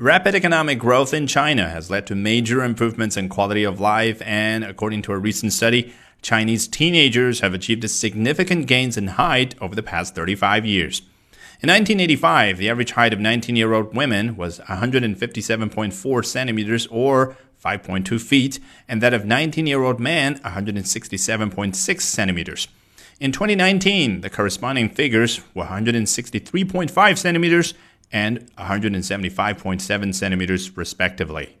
Rapid economic growth in China has led to major improvements in quality of life, and according to a recent study, Chinese teenagers have achieved significant gains in height over the past 35 years. In 1985, the average height of 19 year old women was 157.4 centimeters or 5.2 feet, and that of 19 year old men 167.6 centimeters. In 2019, the corresponding figures were 163.5 centimeters and 175.7 centimeters, respectively.